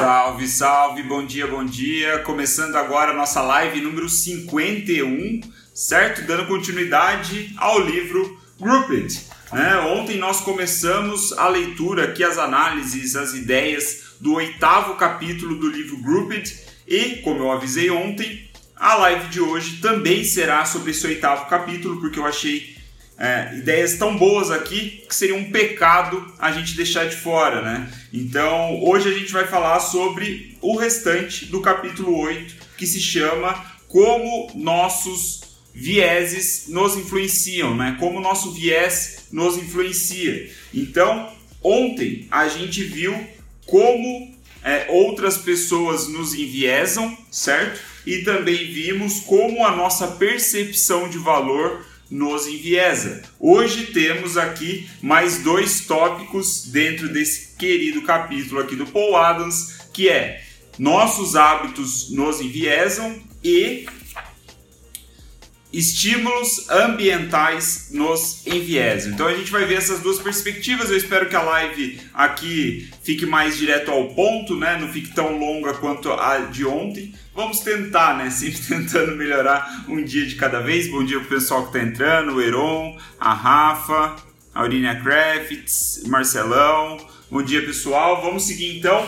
Salve, salve, bom dia, bom dia. Começando agora a nossa live número 51, certo? Dando continuidade ao livro Grouped. Né? Ontem nós começamos a leitura aqui, as análises, as ideias do oitavo capítulo do livro Grouped e, como eu avisei ontem, a live de hoje também será sobre esse oitavo capítulo, porque eu achei é, ideias tão boas aqui que seria um pecado a gente deixar de fora, né? Então, hoje a gente vai falar sobre o restante do capítulo 8, que se chama Como Nossos Vieses Nos Influenciam, né? Como nosso viés nos influencia. Então, ontem a gente viu como é, outras pessoas nos enviesam, certo? E também vimos como a nossa percepção de valor nos enviesa. Hoje temos aqui mais dois tópicos dentro desse querido capítulo aqui do Paul Adams, que é nossos hábitos nos enviesam e estímulos ambientais nos enviesam. Então a gente vai ver essas duas perspectivas. Eu espero que a live aqui fique mais direto ao ponto, né? Não fique tão longa quanto a de ontem. Vamos tentar, né? Sempre tentando melhorar um dia de cada vez. Bom dia pro pessoal que tá entrando, o Heron, a Rafa, a Aurínia Crafts, Marcelão. Bom dia, pessoal. Vamos seguir então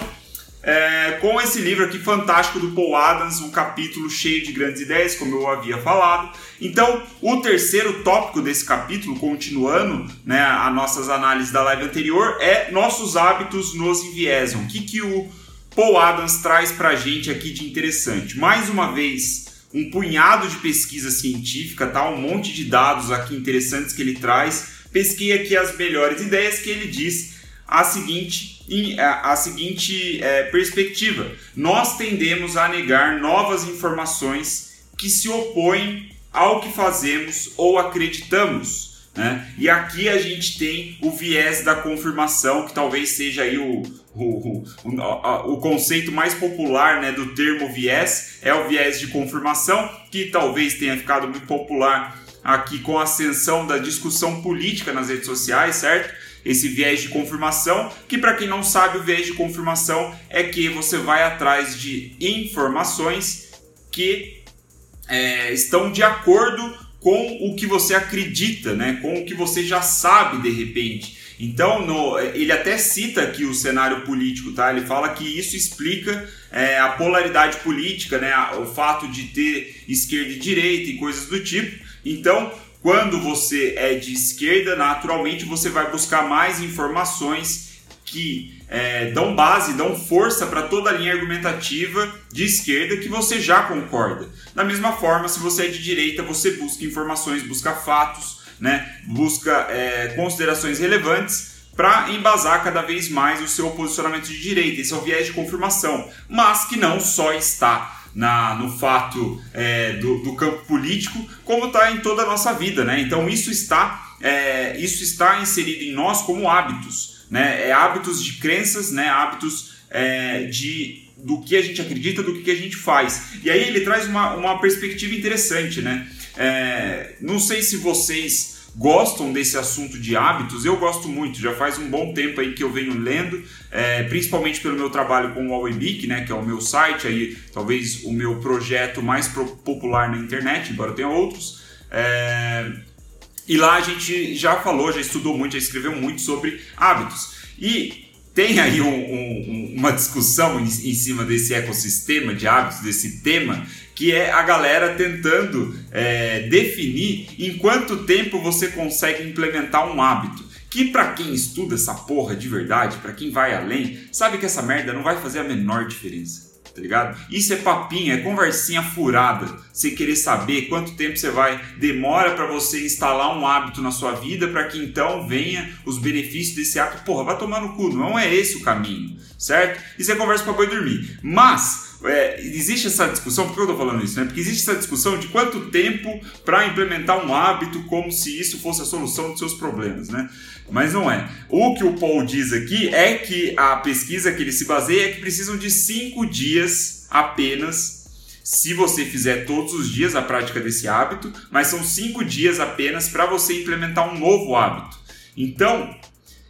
é, com esse livro aqui fantástico do Paul Adams, um capítulo cheio de grandes ideias, como eu havia falado. Então, o terceiro tópico desse capítulo, continuando né, as nossas análises da live anterior, é nossos hábitos nos enviesam. O que, que o Paul Adams traz para a gente aqui de interessante? Mais uma vez, um punhado de pesquisa científica, tá? um monte de dados aqui interessantes que ele traz. Pesquei aqui as melhores ideias que ele diz a seguinte, a, seguinte é, perspectiva: nós tendemos a negar novas informações que se opõem ao que fazemos ou acreditamos. Né? E aqui a gente tem o viés da confirmação, que talvez seja aí o, o, o, o, conceito mais popular né, do termo viés, é o viés de confirmação, que talvez tenha ficado muito popular aqui com a ascensão da discussão política nas redes sociais, certo? Esse viés de confirmação, que para quem não sabe, o viés de confirmação é que você vai atrás de informações que é, estão de acordo com o que você acredita, né? com o que você já sabe de repente. Então, no, ele até cita aqui o cenário político, tá? Ele fala que isso explica é, a polaridade política, né? O fato de ter esquerda e direita e coisas do tipo. Então, quando você é de esquerda, naturalmente você vai buscar mais informações que é, dão base, dão força para toda a linha argumentativa de esquerda que você já concorda. Da mesma forma, se você é de direita, você busca informações, busca fatos, né? busca é, considerações relevantes para embasar cada vez mais o seu posicionamento de direita. Esse é o viés de confirmação, mas que não só está na, no fato é, do, do, campo político, como está em toda a nossa vida. Né? Então isso está, é, isso está inserido em nós como hábitos, né? é hábitos de crenças, né? hábitos é, de, do que a gente acredita, do que a gente faz. E aí ele traz uma, uma perspectiva interessante. Né? É, não sei se vocês gostam desse assunto de hábitos, eu gosto muito. Já faz um bom tempo aí que eu venho lendo, é, principalmente pelo meu trabalho com o Awebic, né, que é o meu site, aí talvez o meu projeto mais popular na internet, embora tenha outros. É, e lá a gente já falou, já estudou muito, já escreveu muito sobre hábitos. E tem aí um, um, uma discussão em, em, cima desse ecossistema de hábitos, desse tema, que é a galera tentando é, definir em quanto tempo você consegue implementar um hábito. Que para quem estuda essa porra de verdade, para quem vai além, sabe que essa merda não vai fazer a menor diferença tá ligado? Isso é papinho, é conversinha furada. Você querer saber quanto tempo você vai demora para você instalar um hábito na sua vida para que então venha os benefícios desse hábito. Porra, vai tomar no cu, não é esse o caminho, certo? Isso é conversa para boi dormir. Mas é, existe essa discussão, por que eu estou falando isso? Né? Porque existe essa discussão de quanto tempo para implementar um hábito como se isso fosse a solução dos seus problemas, né? Mas não é. O que o Paul diz aqui é que a pesquisa que ele se baseia é que precisam de cinco dias apenas se você fizer todos os dias a prática desse hábito, mas são cinco dias apenas para você implementar um novo hábito. Então,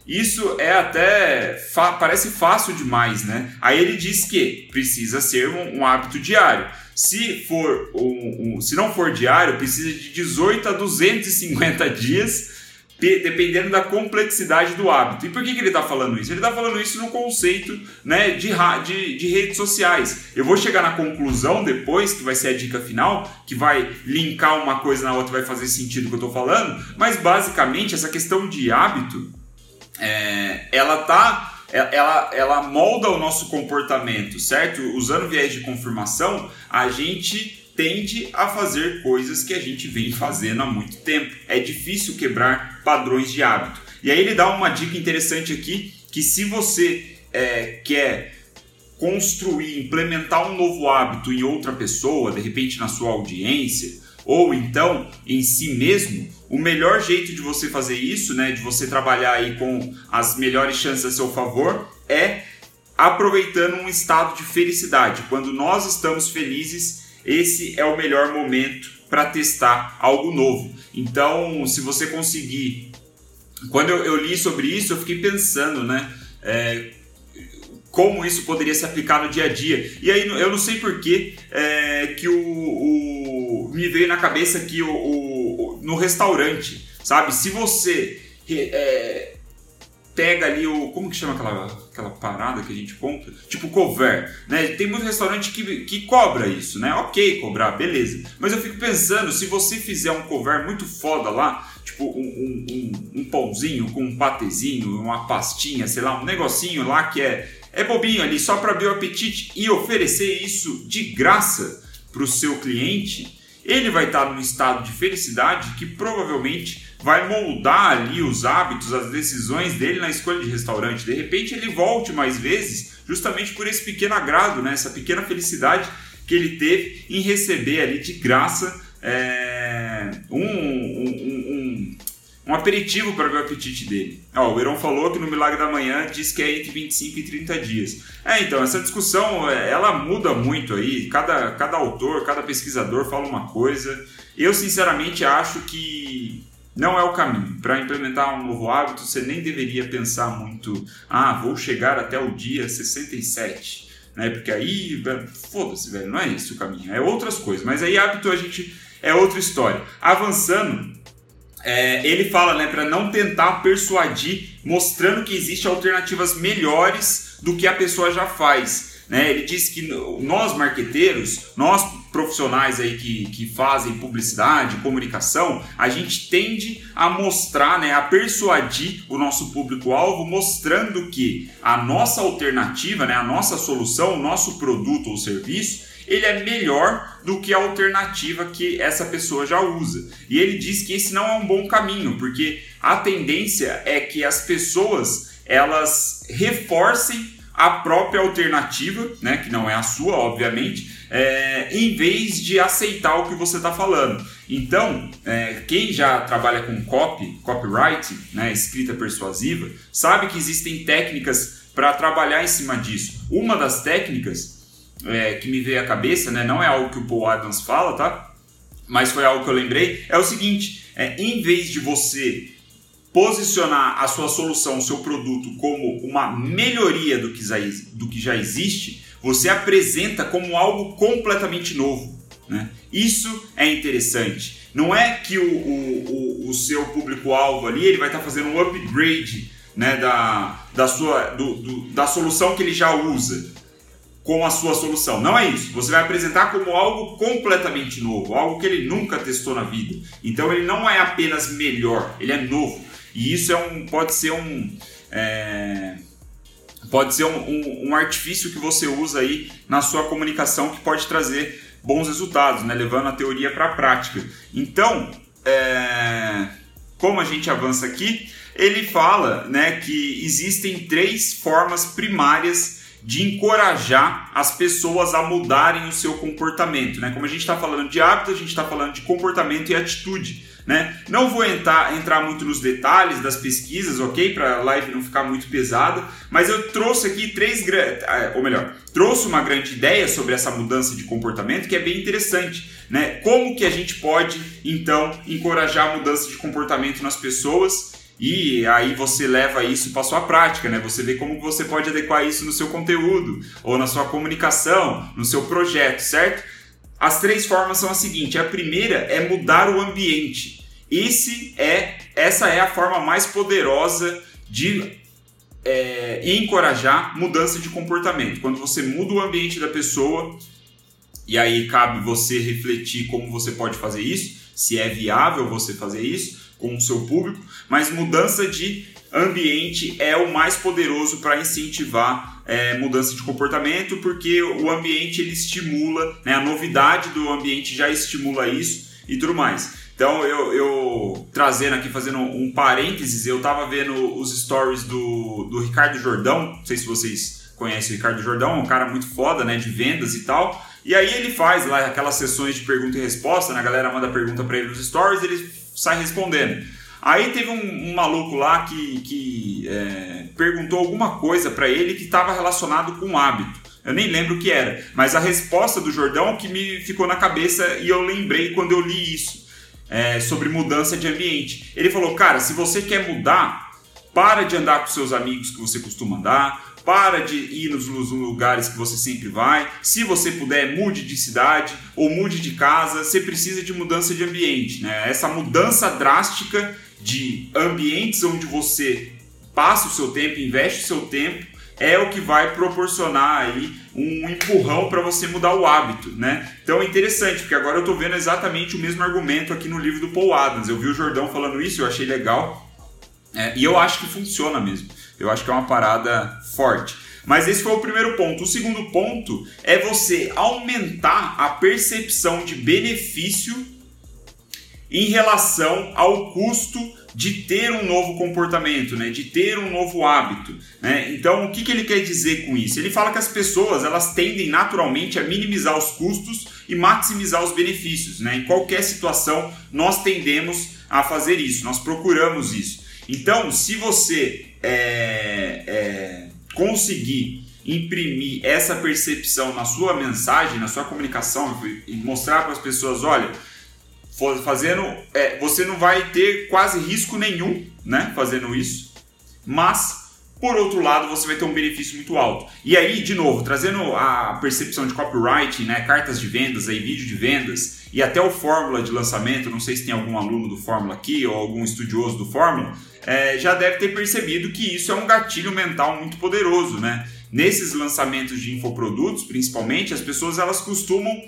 Isso é até parece fácil demais, né? Aí ele diz que precisa ser um, um hábito diário. Se for um, um, se não for diário, precisa de 18 a 250 dias dependendo da complexidade do hábito. E por que, que ele está falando isso? Ele está falando isso no conceito né, de, de, de, redes sociais. Eu vou chegar na conclusão depois, que vai ser a dica final, que vai linkar uma coisa na outra vai fazer sentido o que eu estou falando, mas basicamente essa questão de hábito, é, ela tá ela, ela molda o nosso comportamento, certo? Usando viés de confirmação, a gente tende a fazer coisas que a gente vem fazendo há muito tempo. É difícil quebrar padrões de hábito. E aí ele dá uma dica interessante aqui que se você é, quer construir, implementar um novo hábito em outra pessoa, de repente na sua audiência, ou então em si mesmo, o melhor jeito de você fazer isso, né, de você trabalhar aí com as melhores chances a seu favor, é aproveitando um estado de felicidade. Quando nós estamos felizes, esse é o melhor momento para testar algo novo. Então, se você conseguir. Quando eu, eu, li sobre isso, eu fiquei pensando, né? É, como isso poderia se aplicar no dia a dia. E aí eu não sei porquê é, que o, o, me veio na cabeça que o, o, no restaurante, sabe? Se você é, pega ali o. Como que chama aquela, aquela parada que a gente compra? Tipo cover, né? Tem muito restaurante que, que cobra isso, né? Ok, cobrar, beleza. Mas eu fico pensando, se você fizer um cover muito foda lá, tipo um, um, um, um pãozinho com um patezinho, uma pastinha, sei lá, um negocinho lá que é, é bobinho ali, só para abrir o apetite e oferecer isso de graça para o seu cliente, ele vai estar num estado de felicidade que provavelmente vai moldar ali os hábitos, as decisões dele na escolha de restaurante. De repente ele volte mais vezes, justamente por esse pequeno agrado, né? essa pequena felicidade que ele teve em receber ali de graça é, um, um, um, um, aperitivo para o apetite dele. Ó, o Heron falou que no Milagre da Manhã diz que é entre 25 e 30 dias. É, então, essa discussão ela muda muito aí, cada, cada autor, cada pesquisador fala uma coisa. Eu sinceramente acho que não é o caminho. Para implementar um novo hábito, você nem deveria pensar muito, ah, vou chegar até o dia 67, né? Porque aí, foda-se, velho, não é esse o caminho, é outras coisas. Mas aí hábito a gente é outra história. Avançando, é, ele fala, né, para não tentar persuadir, mostrando que existem alternativas melhores do que a pessoa já faz. Né? Ele diz que nós marqueteiros, nós profissionais aí que, que fazem publicidade, comunicação, a gente tende a mostrar, né, a persuadir o nosso público-alvo, mostrando que a nossa alternativa, né, a nossa solução, o nosso produto ou serviço, ele é melhor do que a alternativa que essa pessoa já usa. E ele diz que esse não é um bom caminho, porque a tendência é que as pessoas elas reforcem a própria alternativa, né, que não é a sua, obviamente, é, em vez de aceitar o que você está falando. Então, é, quem já trabalha com copy, copyright, né, escrita persuasiva, sabe que existem técnicas para trabalhar em cima disso. Uma das técnicas é, que me veio à cabeça, né, não é algo que o Paul Adams fala, tá? Mas foi algo que eu lembrei, é o seguinte: é, em vez de você posicionar a sua solução, o seu produto como uma melhoria do que já, existe, você apresenta como algo completamente novo. Né? Isso é interessante. Não é que o, o, o seu público-alvo ali ele vai estar tá fazendo um upgrade né, da, da, sua, do, do, da solução que ele já usa com a sua solução. Não é isso. Você vai apresentar como algo completamente novo, algo que ele nunca testou na vida. Então ele não é apenas melhor, ele é novo. E isso é um, pode ser um. É, pode ser um, um, um, artifício que você usa aí na sua comunicação que pode trazer bons resultados, né? levando a teoria para a prática. Então, é, como a gente avança aqui, ele fala né, que existem três formas primárias de encorajar as pessoas a mudarem o seu comportamento. Né? Como a gente está falando de hábito, a gente está falando de comportamento e atitude. Né? Não vou entrar, entrar muito nos detalhes das pesquisas, ok? Para a live não ficar muito pesada, mas eu trouxe aqui três, ah, ou melhor, trouxe uma grande ideia sobre essa mudança de comportamento que é bem interessante, né? Como que a gente pode então encorajar a mudança de comportamento nas pessoas? e aí você leva isso para sua prática, né? Você vê como você pode adequar isso no seu conteúdo ou na sua comunicação, no seu projeto, certo? As três formas são as seguintes: a primeira é mudar o ambiente. Esse é, essa é a forma mais poderosa de é, encorajar mudança de comportamento. Quando você muda o ambiente da pessoa, e aí cabe você refletir como você pode fazer isso, se é viável você fazer isso com o seu público, mas mudança de ambiente é o mais poderoso para incentivar é, mudança de comportamento, porque o ambiente ele estimula, né, a novidade do ambiente já estimula isso e tudo mais. Então eu, eu trazendo aqui, fazendo um parênteses, eu estava vendo os stories do, do Ricardo Jordão, não sei se vocês conhecem o Ricardo Jordão, um cara muito foda, né, de vendas e tal. E aí ele faz lá aquelas sessões de pergunta e resposta, né? a galera manda pergunta para ele nos stories, ele sai respondendo. Aí teve um, um maluco lá que, que é, perguntou alguma coisa para ele que estava relacionado com o hábito. Eu nem lembro o que era, mas a resposta do Jordão que me ficou na cabeça e eu lembrei quando eu li isso é, sobre mudança de ambiente. Ele falou, cara, se você quer mudar, para de andar com seus amigos que você costuma andar, para de ir nos, lugares que você sempre vai. Se você puder, mude de cidade ou mude de casa. Você precisa de mudança de ambiente. Né? Essa mudança drástica de ambientes onde você passa o seu tempo, investe o seu tempo, é o que vai proporcionar aí um empurrão para você mudar o hábito, né? Então é interessante, porque agora eu estou vendo exatamente o mesmo argumento aqui no livro do Paul Adams. Eu vi o Jordão falando isso, eu achei legal. É, e eu acho que funciona mesmo. Eu acho que é uma parada forte. Mas esse foi o primeiro ponto. O segundo ponto é você aumentar a percepção de benefício em relação ao custo de ter um novo comportamento, né? de ter um novo hábito. Né? Então, o que, que ele quer dizer com isso? Ele fala que as pessoas elas tendem naturalmente a minimizar os custos e maximizar os benefícios. Né? Em qualquer situação, nós tendemos a fazer isso, nós procuramos isso. Então, se você é, é, conseguir imprimir essa percepção na sua mensagem, na sua comunicação e mostrar para as pessoas, olha, fazendo, é, você não vai ter quase risco nenhum, né, fazendo isso, mas por outro lado, você vai ter um benefício muito alto. E aí, de novo, trazendo a percepção de copyright, né, cartas de vendas, aí, vídeo de vendas e até o Fórmula de lançamento, não sei se tem algum aluno do Fórmula aqui ou algum estudioso do Fórmula, é, já deve ter percebido que isso é um gatilho mental muito poderoso, né? Nesses lançamentos de infoprodutos, principalmente, as pessoas elas costumam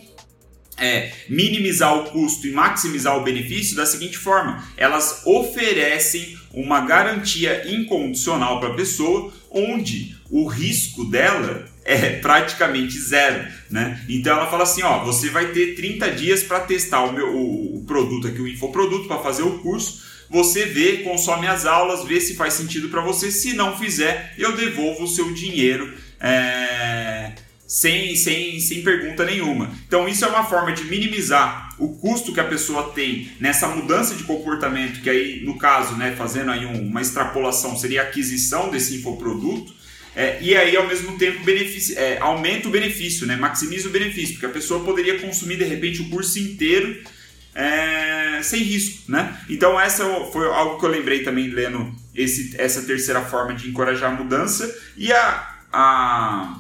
é, minimizar o custo e maximizar o benefício da seguinte forma: elas oferecem uma garantia incondicional para a pessoa, onde o risco dela é praticamente zero, né? Então ela fala assim, ó, você vai ter 30 dias para testar o meu o, o produto aqui, o infoproduto, para fazer o curso você vê, consome as aulas, vê se faz sentido para você. Se não fizer, eu devolvo o seu dinheiro é, sem, sem, sem pergunta nenhuma. Então, isso é uma forma de minimizar o custo que a pessoa tem nessa mudança de comportamento, que aí, no caso, né, fazendo aí uma extrapolação, seria a aquisição desse infoproduto. É, e aí, ao mesmo tempo, benefício, é, aumenta o benefício, né? maximiza o benefício, porque a pessoa poderia consumir de repente o curso inteiro é, sem risco, né? Então essa foi algo que eu lembrei também lendo esse, essa terceira forma de encorajar a mudança e a, a,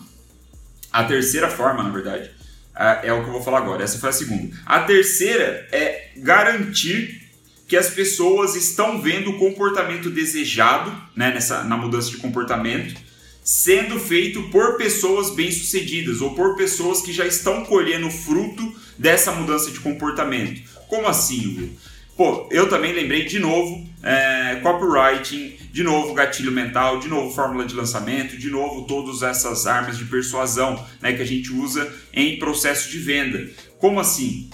a terceira forma, na verdade, é, o que eu vou falar agora. Essa foi a segunda. A terceira é garantir que as pessoas estão vendo o comportamento desejado, né, nessa, na mudança de comportamento, sendo feito por pessoas bem-sucedidas ou por pessoas que já estão colhendo fruto dessa mudança de comportamento. Como assim, Will? Pô, eu também lembrei de novo é, copywriting, de novo gatilho mental, de novo fórmula de lançamento, de novo todas essas armas de persuasão né, que a gente usa em processo de venda. Como assim?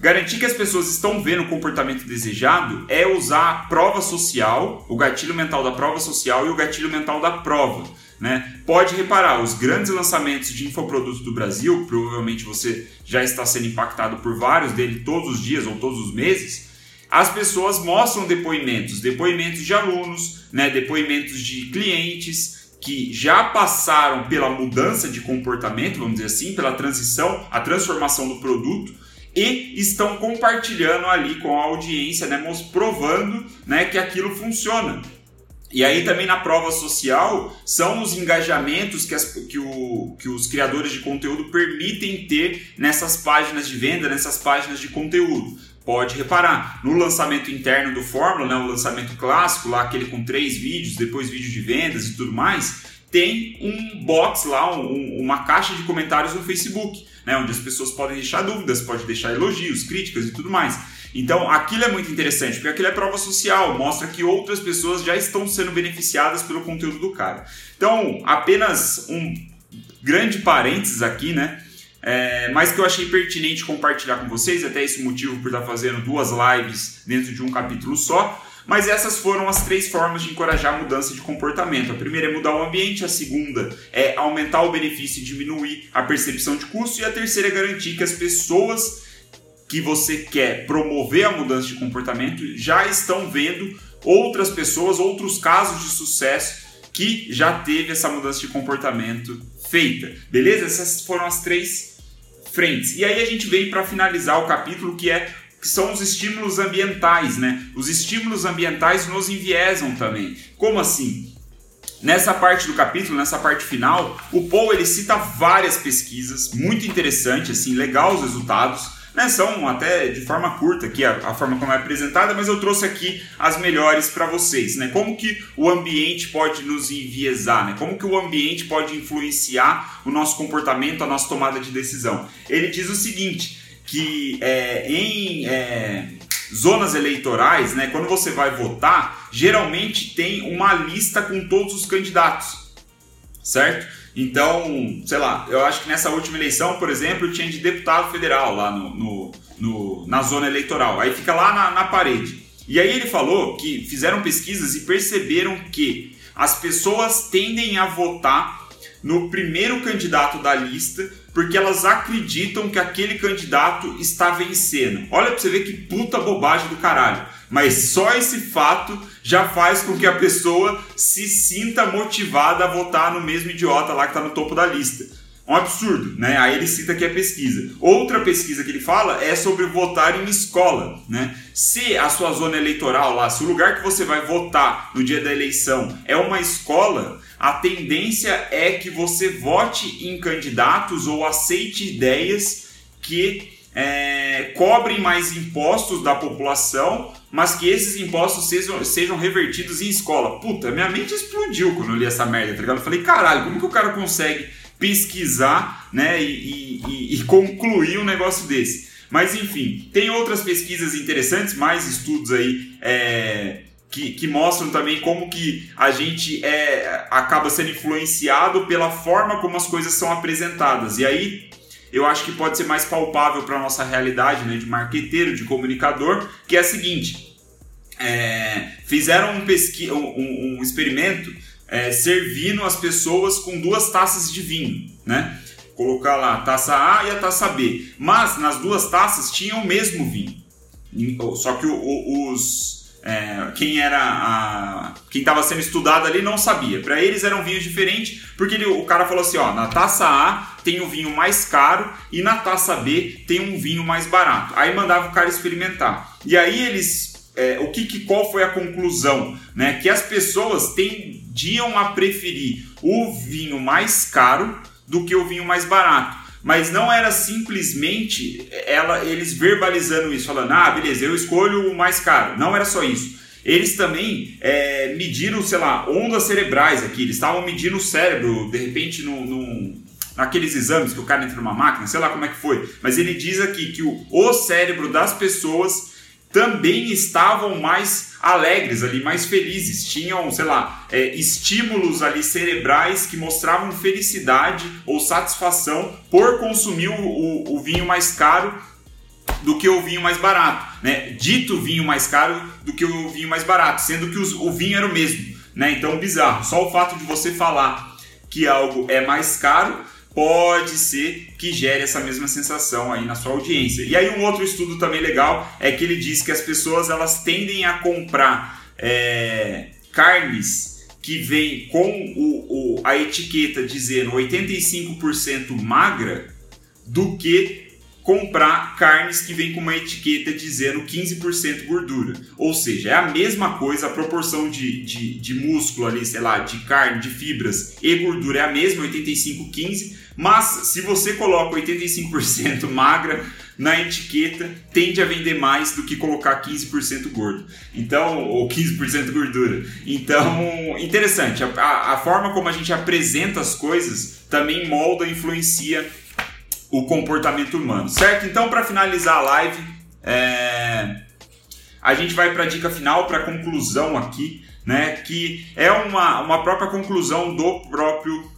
Garantir que as pessoas estão vendo o comportamento desejado é usar a prova social, o gatilho mental da prova social e o gatilho mental da prova. Né? Pode reparar, os grandes lançamentos de infoprodutos do Brasil, provavelmente você já está sendo impactado por vários dele todos os dias ou todos os meses. As pessoas mostram depoimentos, depoimentos de alunos, né? depoimentos de clientes que já passaram pela mudança de comportamento, vamos dizer assim, pela transição, a transformação do produto e estão compartilhando ali com a audiência, né, provando né, que aquilo funciona. E aí também na prova social são os engajamentos que, as, que, o, que os criadores de conteúdo permitem ter nessas páginas de venda, nessas páginas de conteúdo. Pode reparar, no lançamento interno do Fórmula, né, o lançamento clássico, lá aquele com três vídeos, depois vídeo de vendas e tudo mais, tem um box lá, um, uma caixa de comentários no Facebook, né, onde as pessoas podem deixar dúvidas, pode deixar elogios, críticas e tudo mais. Então, aquilo é muito interessante, porque aquilo é prova social, mostra que outras pessoas já estão sendo beneficiadas pelo conteúdo do cara. Então, apenas um grande parênteses aqui, né? É, mas que eu achei pertinente compartilhar com vocês, até esse motivo por estar fazendo duas lives dentro de um capítulo só. Mas essas foram as três formas de encorajar a mudança de comportamento. A primeira é mudar o ambiente, a segunda é aumentar o benefício e diminuir a percepção de custo, e a terceira é garantir que as pessoas que você quer promover a mudança de comportamento já estão vendo outras pessoas, outros casos de sucesso que já teve essa mudança de comportamento feita. Beleza? Essas foram as três frentes. E aí a gente vem para finalizar o capítulo que é que são os estímulos ambientais, né? Os estímulos ambientais nos enviesam também. Como assim? Nessa parte do capítulo, nessa parte final, o Paul ele cita várias pesquisas, muito interessante, assim, legal os resultados né, são até de forma curta aqui a, a, forma como é apresentada, mas eu trouxe aqui as melhores para vocês, né? Como que o ambiente pode nos enviesar, né? Como que o ambiente pode influenciar o nosso comportamento, a nossa tomada de decisão? Ele diz o seguinte, que é, em é, zonas eleitorais, né, quando você vai votar, geralmente tem uma lista com todos os candidatos, certo? Então, sei lá, eu acho que nessa última eleição, por exemplo, tinha de deputado federal lá no, no, no na zona eleitoral. Aí fica lá na, na parede. E aí ele falou que fizeram pesquisas e perceberam que as pessoas tendem a votar no primeiro candidato da lista porque elas acreditam que aquele candidato está vencendo. Olha pra você ver que puta bobagem do caralho. Mas só esse fato já faz com que a pessoa se sinta motivada a votar no mesmo idiota lá que está no topo da lista. Um absurdo, né? Aí ele cita aqui a pesquisa. Outra pesquisa que ele fala é sobre votar em escola, né? Se a sua zona eleitoral lá, se o lugar que você vai votar no dia da eleição é uma escola, a tendência é que você vote em candidatos ou aceite ideias que é, cobrem mais impostos da população, mas que esses impostos sejam, sejam revertidos em escola. Puta, minha mente explodiu quando eu li essa merda, tá ligado? Eu falei, caralho, como que o cara consegue pesquisar né, e, e, e concluir um negócio desse? Mas enfim, tem outras pesquisas interessantes, mais estudos aí é, que, que, mostram também como que a gente é, acaba sendo influenciado pela forma como as coisas são apresentadas. E aí eu acho que pode ser mais palpável para a nossa realidade né, de marqueteiro, de comunicador, que é a seguinte: é, fizeram um, pesqui um, um experimento é, servindo as pessoas com duas taças de vinho, né? Colocar lá a taça A e a taça B. Mas nas duas taças tinham o mesmo vinho. Só que o, o, os, é, quem era a, quem estava sendo estudado ali não sabia. Para eles eram vinhos diferentes, porque ele, o cara falou assim: ó, na taça A tem um vinho mais caro e na taça B tem um vinho mais barato. Aí mandava o cara experimentar. E aí eles, é, o que, que, qual foi a conclusão, né? Que as pessoas tendiam a preferir o vinho mais caro do que o vinho mais barato mas não era simplesmente ela, eles verbalizando isso, falando, ah, beleza, eu escolho o mais caro. Não era só isso. Eles também é, mediram, sei lá, ondas cerebrais aqui. Eles estavam medindo o cérebro, de repente, no, naqueles exames que o cara entra numa máquina, sei lá como é que foi. Mas ele diz aqui que o, o cérebro das pessoas também estavam mais alegres ali, mais felizes, tinham, sei lá, é, estímulos ali cerebrais que mostravam felicidade ou satisfação por consumir o, o, o vinho mais caro do que o vinho mais barato, né? Dito vinho mais caro do que o vinho mais barato, sendo que os, o vinho era o mesmo, né? Então bizarro. Só o fato de você falar que algo é mais caro pode ser que gere essa mesma sensação aí na sua audiência. E aí um outro estudo também legal é que ele diz que as pessoas elas tendem a comprar é, carnes que vem com o, o, a etiqueta dizendo 85% magra do que comprar carnes que vem com uma etiqueta dizendo 15% gordura. Ou seja, é a mesma coisa, a proporção de, de, de músculo ali, sei lá, de carne, de fibras e gordura é a mesma, 85-15, mas se você coloca 85% magra na etiqueta, tende a vender mais do que colocar 15% gordo. Então, ou 15% gordura. Então, interessante, a, a forma como a gente apresenta as coisas também molda, influencia o comportamento humano, certo? Então, para finalizar a live, é... a gente vai para a dica final, para a conclusão aqui, né? Que é uma, uma própria conclusão do próprio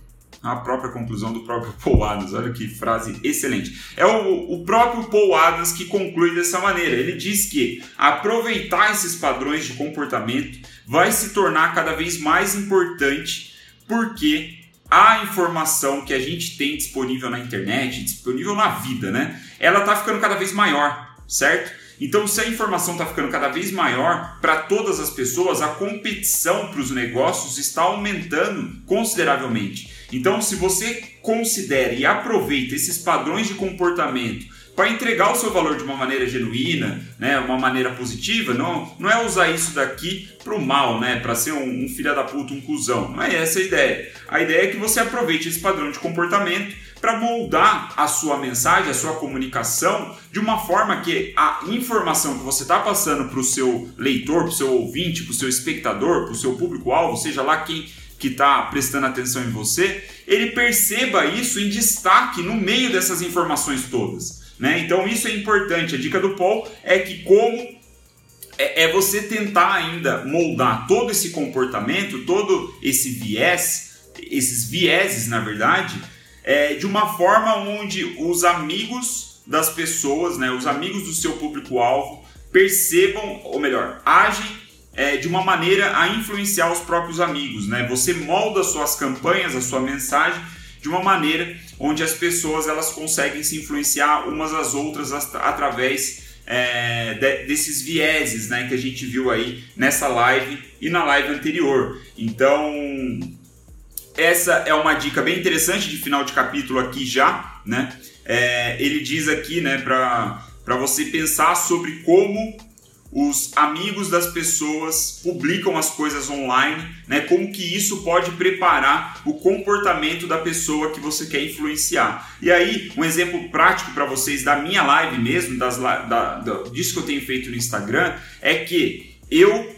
a própria conclusão do próprio Paul Adams. Olha que frase excelente. É o, o próprio Paul Adams que conclui dessa maneira. Ele diz que aproveitar esses padrões de comportamento vai se tornar cada vez mais importante porque a informação que a gente tem disponível na internet, disponível na vida, né? Ela está ficando cada vez maior, certo? Então, se a informação está ficando cada vez maior para todas as pessoas, a competição para os negócios está aumentando consideravelmente. Então, se você considera e aproveita esses padrões de comportamento para entregar o seu valor de uma maneira genuína, né, uma maneira positiva, não, não é usar isso daqui para o mal, né, para ser um, um filho da puta, um cuzão. Não é essa a ideia. A ideia é que você aproveite esse padrão de comportamento para moldar a sua mensagem, a sua comunicação de uma forma que a informação que você está passando para o seu leitor, para o seu ouvinte, para o seu espectador, para o seu público-alvo, seja lá quem que está prestando atenção em você, ele perceba isso em destaque no meio dessas informações todas. Né? Então isso é importante. A dica do Paul é que como é, é você tentar ainda moldar todo esse comportamento, todo esse viés, esses vieses na verdade, é, de uma forma onde os amigos das pessoas, né, os amigos do seu público-alvo percebam, ou melhor, agem é, de uma maneira a influenciar os próprios amigos. Né? Você molda suas campanhas, a sua mensagem de uma maneira onde as pessoas elas conseguem se influenciar umas às outras através é, de, desses vieses né, que a gente viu aí nessa live e na live anterior. Então, essa é uma dica bem interessante de final de capítulo aqui já. Né? É, ele diz aqui né, para você pensar sobre como os amigos das pessoas publicam as coisas online, né? Como que isso pode preparar o comportamento da pessoa que você quer influenciar. E aí, um exemplo prático para vocês da minha live mesmo, das, da, da, disso que eu tenho feito no Instagram, é que eu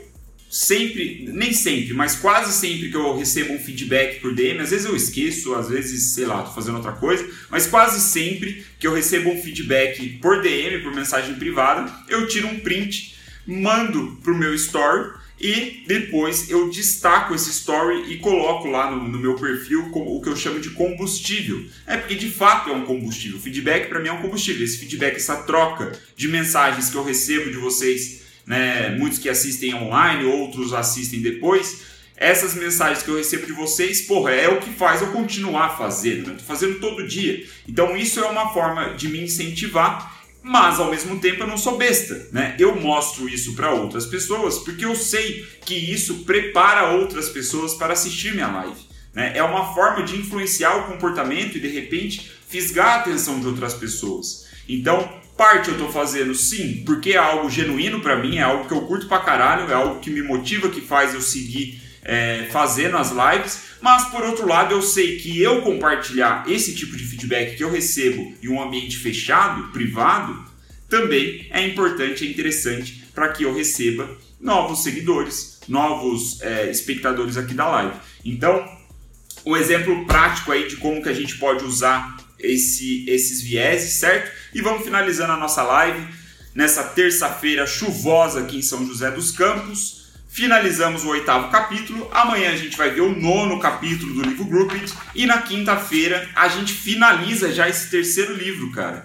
sempre, nem sempre, mas quase sempre que eu recebo um feedback por DM, às vezes eu esqueço, às vezes, sei lá, tô fazendo outra coisa, mas quase sempre que eu recebo um feedback por DM, por mensagem privada, eu tiro um print mando para o meu story e depois eu destaco esse story e coloco lá no, no meu perfil o que eu chamo de combustível. É porque de fato é um combustível. O feedback para mim é um combustível. Esse feedback, essa troca de mensagens que eu recebo de vocês, né, muitos que assistem online, outros assistem depois. Essas mensagens que eu recebo de vocês, porra, é o que faz eu continuar fazendo. Né? Tô fazendo todo dia. Então isso é uma forma de me incentivar mas ao mesmo tempo eu não sou besta, né? Eu mostro isso para outras pessoas porque eu sei que isso prepara outras pessoas para assistir minha live. Né? É uma forma de influenciar o comportamento e de repente fisgar a atenção de outras pessoas. Então, parte eu estou fazendo sim, porque é algo genuíno para mim, é algo que eu curto pra caralho, é algo que me motiva, que faz eu seguir é, fazendo as lives, mas por outro lado eu sei que eu compartilhar esse tipo de feedback que eu recebo em um ambiente fechado, privado, também é importante, é interessante para que eu receba novos seguidores, novos é, espectadores aqui da live. Então, um exemplo prático aí de como que a gente pode usar esse, esses vieses, certo? E vamos finalizando a nossa live nessa terça-feira chuvosa aqui em São José dos Campos. Finalizamos o oitavo capítulo. Amanhã a gente vai ver o nono capítulo do livro Grouped. E na quinta-feira a gente finaliza já esse terceiro livro, cara.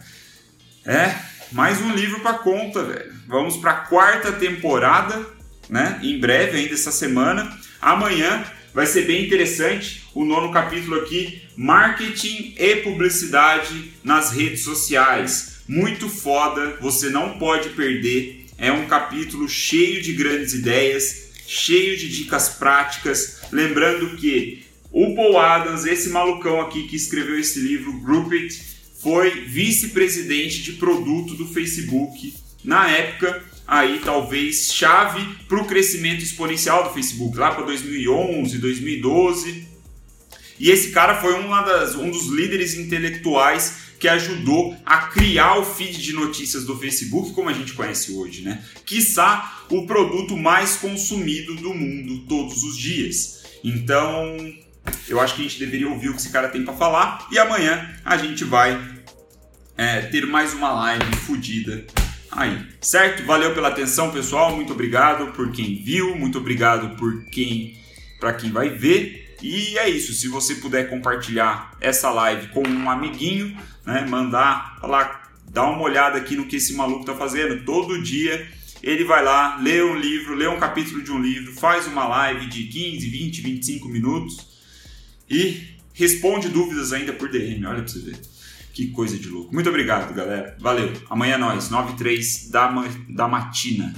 É, mais um livro para conta, velho. Vamos para a quarta temporada, né? Em breve, ainda essa semana. Amanhã vai ser bem interessante o nono capítulo aqui: Marketing e Publicidade nas redes sociais. Muito foda, você não pode perder. É um capítulo cheio de grandes ideias, cheio de dicas práticas. Lembrando que o Paul Adams, esse malucão aqui que escreveu esse livro, Group It, foi vice-presidente de produto do Facebook na época aí talvez chave para o crescimento exponencial do Facebook lá para 2011, 2012. E esse cara foi das, um dos líderes intelectuais que ajudou a criar o feed de notícias do Facebook como a gente conhece hoje, né? Quiçá o produto mais consumido do mundo todos os dias. Então, eu acho que a gente deveria ouvir o que esse cara tem para falar e amanhã a gente vai é, ter mais uma live fodida aí, certo? Valeu pela atenção, pessoal. Muito obrigado por quem viu, muito obrigado por quem para quem vai ver. E é isso. Se você puder compartilhar essa live com um amiguinho, né, mandar falar, dar uma olhada aqui no que esse maluco tá fazendo todo dia. Ele vai lá, lê um livro, lê um capítulo de um livro, faz uma live de 15, 20, 25 minutos e responde dúvidas ainda por DM. Olha para você ver. Que coisa de louco. Muito obrigado, galera. Valeu. Amanhã é nós, 9 e 3 da, da matina.